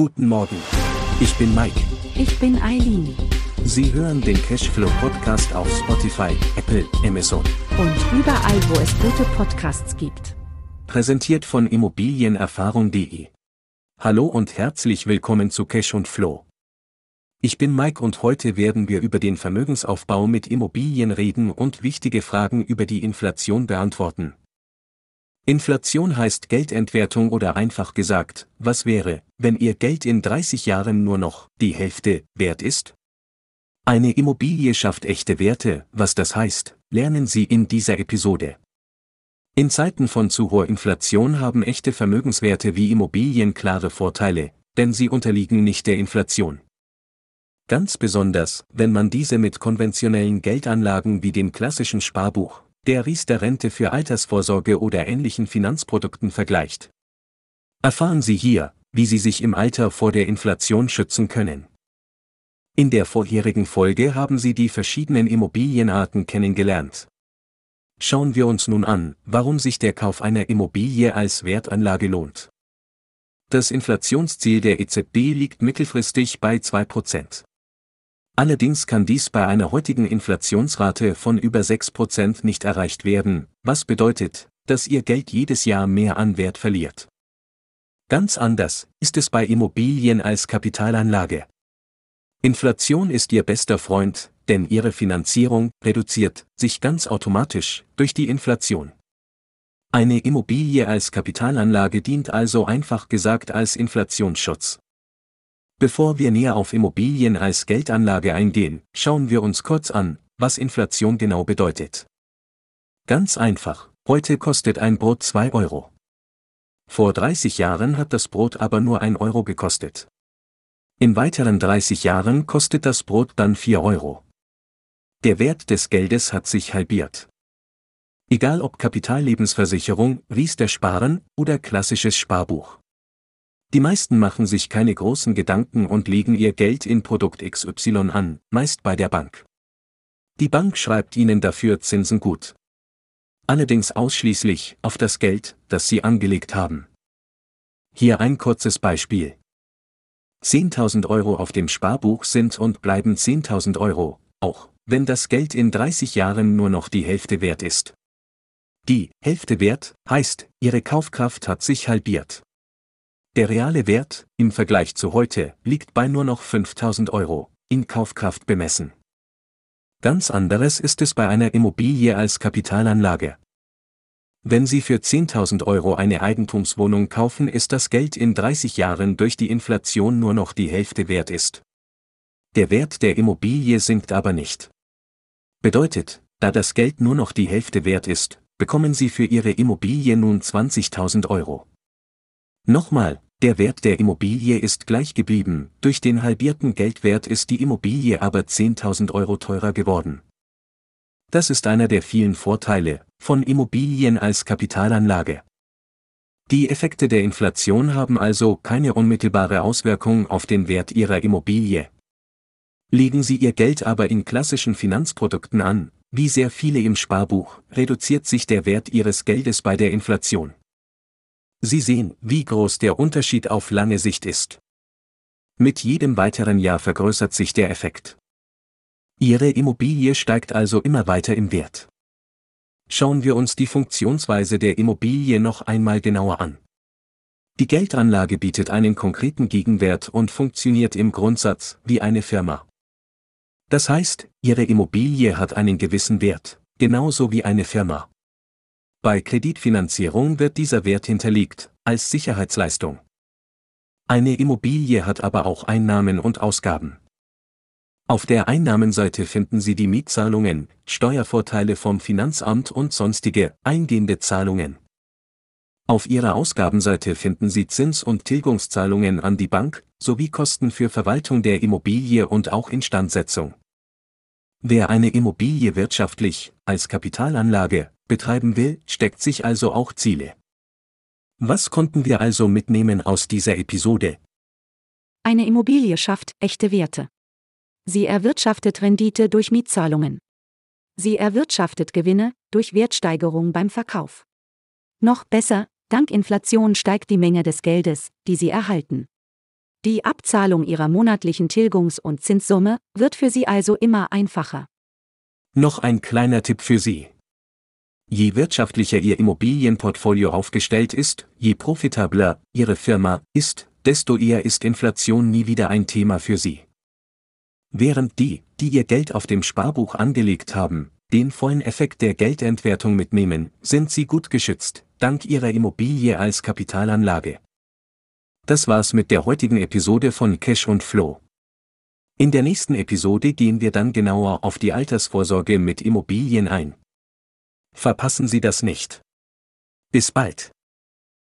Guten Morgen. Ich bin Mike. Ich bin Eileen. Sie hören den Cashflow Podcast auf Spotify, Apple, Amazon. Und überall, wo es gute Podcasts gibt. Präsentiert von Immobilienerfahrung.de. Hallo und herzlich willkommen zu Cash und Flow. Ich bin Mike und heute werden wir über den Vermögensaufbau mit Immobilien reden und wichtige Fragen über die Inflation beantworten. Inflation heißt Geldentwertung oder einfach gesagt, was wäre, wenn Ihr Geld in 30 Jahren nur noch die Hälfte wert ist? Eine Immobilie schafft echte Werte, was das heißt, lernen Sie in dieser Episode. In Zeiten von zu hoher Inflation haben echte Vermögenswerte wie Immobilien klare Vorteile, denn sie unterliegen nicht der Inflation. Ganz besonders, wenn man diese mit konventionellen Geldanlagen wie dem klassischen Sparbuch, der Riester-Rente für Altersvorsorge oder ähnlichen Finanzprodukten vergleicht. Erfahren Sie hier, wie Sie sich im Alter vor der Inflation schützen können. In der vorherigen Folge haben Sie die verschiedenen Immobilienarten kennengelernt. Schauen wir uns nun an, warum sich der Kauf einer Immobilie als Wertanlage lohnt. Das Inflationsziel der EZB liegt mittelfristig bei 2%. Allerdings kann dies bei einer heutigen Inflationsrate von über 6% nicht erreicht werden, was bedeutet, dass Ihr Geld jedes Jahr mehr an Wert verliert. Ganz anders ist es bei Immobilien als Kapitalanlage. Inflation ist Ihr bester Freund, denn Ihre Finanzierung reduziert sich ganz automatisch durch die Inflation. Eine Immobilie als Kapitalanlage dient also einfach gesagt als Inflationsschutz. Bevor wir näher auf Immobilien als Geldanlage eingehen, schauen wir uns kurz an, was Inflation genau bedeutet. Ganz einfach, heute kostet ein Brot 2 Euro. Vor 30 Jahren hat das Brot aber nur 1 Euro gekostet. In weiteren 30 Jahren kostet das Brot dann 4 Euro. Der Wert des Geldes hat sich halbiert. Egal ob Kapitallebensversicherung, Riester Sparen oder klassisches Sparbuch. Die meisten machen sich keine großen Gedanken und legen ihr Geld in Produkt XY an, meist bei der Bank. Die Bank schreibt ihnen dafür Zinsen gut. Allerdings ausschließlich auf das Geld, das sie angelegt haben. Hier ein kurzes Beispiel. 10.000 Euro auf dem Sparbuch sind und bleiben 10.000 Euro, auch wenn das Geld in 30 Jahren nur noch die Hälfte wert ist. Die Hälfte wert heißt, ihre Kaufkraft hat sich halbiert. Der reale Wert, im Vergleich zu heute, liegt bei nur noch 5000 Euro, in Kaufkraft bemessen. Ganz anderes ist es bei einer Immobilie als Kapitalanlage. Wenn Sie für 10.000 Euro eine Eigentumswohnung kaufen, ist das Geld in 30 Jahren durch die Inflation nur noch die Hälfte wert ist. Der Wert der Immobilie sinkt aber nicht. Bedeutet, da das Geld nur noch die Hälfte wert ist, bekommen Sie für Ihre Immobilie nun 20.000 Euro. Nochmal, der Wert der Immobilie ist gleich geblieben, durch den halbierten Geldwert ist die Immobilie aber 10.000 Euro teurer geworden. Das ist einer der vielen Vorteile von Immobilien als Kapitalanlage. Die Effekte der Inflation haben also keine unmittelbare Auswirkung auf den Wert Ihrer Immobilie. Legen Sie Ihr Geld aber in klassischen Finanzprodukten an, wie sehr viele im Sparbuch, reduziert sich der Wert Ihres Geldes bei der Inflation. Sie sehen, wie groß der Unterschied auf lange Sicht ist. Mit jedem weiteren Jahr vergrößert sich der Effekt. Ihre Immobilie steigt also immer weiter im Wert. Schauen wir uns die Funktionsweise der Immobilie noch einmal genauer an. Die Geldanlage bietet einen konkreten Gegenwert und funktioniert im Grundsatz wie eine Firma. Das heißt, Ihre Immobilie hat einen gewissen Wert, genauso wie eine Firma. Bei Kreditfinanzierung wird dieser Wert hinterlegt, als Sicherheitsleistung. Eine Immobilie hat aber auch Einnahmen und Ausgaben. Auf der Einnahmenseite finden Sie die Mietzahlungen, Steuervorteile vom Finanzamt und sonstige, eingehende Zahlungen. Auf Ihrer Ausgabenseite finden Sie Zins- und Tilgungszahlungen an die Bank, sowie Kosten für Verwaltung der Immobilie und auch Instandsetzung. Wer eine Immobilie wirtschaftlich, als Kapitalanlage, betreiben will, steckt sich also auch Ziele. Was konnten wir also mitnehmen aus dieser Episode? Eine Immobilie schafft echte Werte. Sie erwirtschaftet Rendite durch Mietzahlungen. Sie erwirtschaftet Gewinne durch Wertsteigerung beim Verkauf. Noch besser, dank Inflation steigt die Menge des Geldes, die Sie erhalten. Die Abzahlung Ihrer monatlichen Tilgungs- und Zinssumme wird für Sie also immer einfacher. Noch ein kleiner Tipp für Sie. Je wirtschaftlicher Ihr Immobilienportfolio aufgestellt ist, je profitabler Ihre Firma ist, desto eher ist Inflation nie wieder ein Thema für Sie. Während die, die ihr Geld auf dem Sparbuch angelegt haben, den vollen Effekt der Geldentwertung mitnehmen, sind sie gut geschützt, dank ihrer Immobilie als Kapitalanlage. Das war's mit der heutigen Episode von Cash und Flow. In der nächsten Episode gehen wir dann genauer auf die Altersvorsorge mit Immobilien ein. Verpassen Sie das nicht. Bis bald.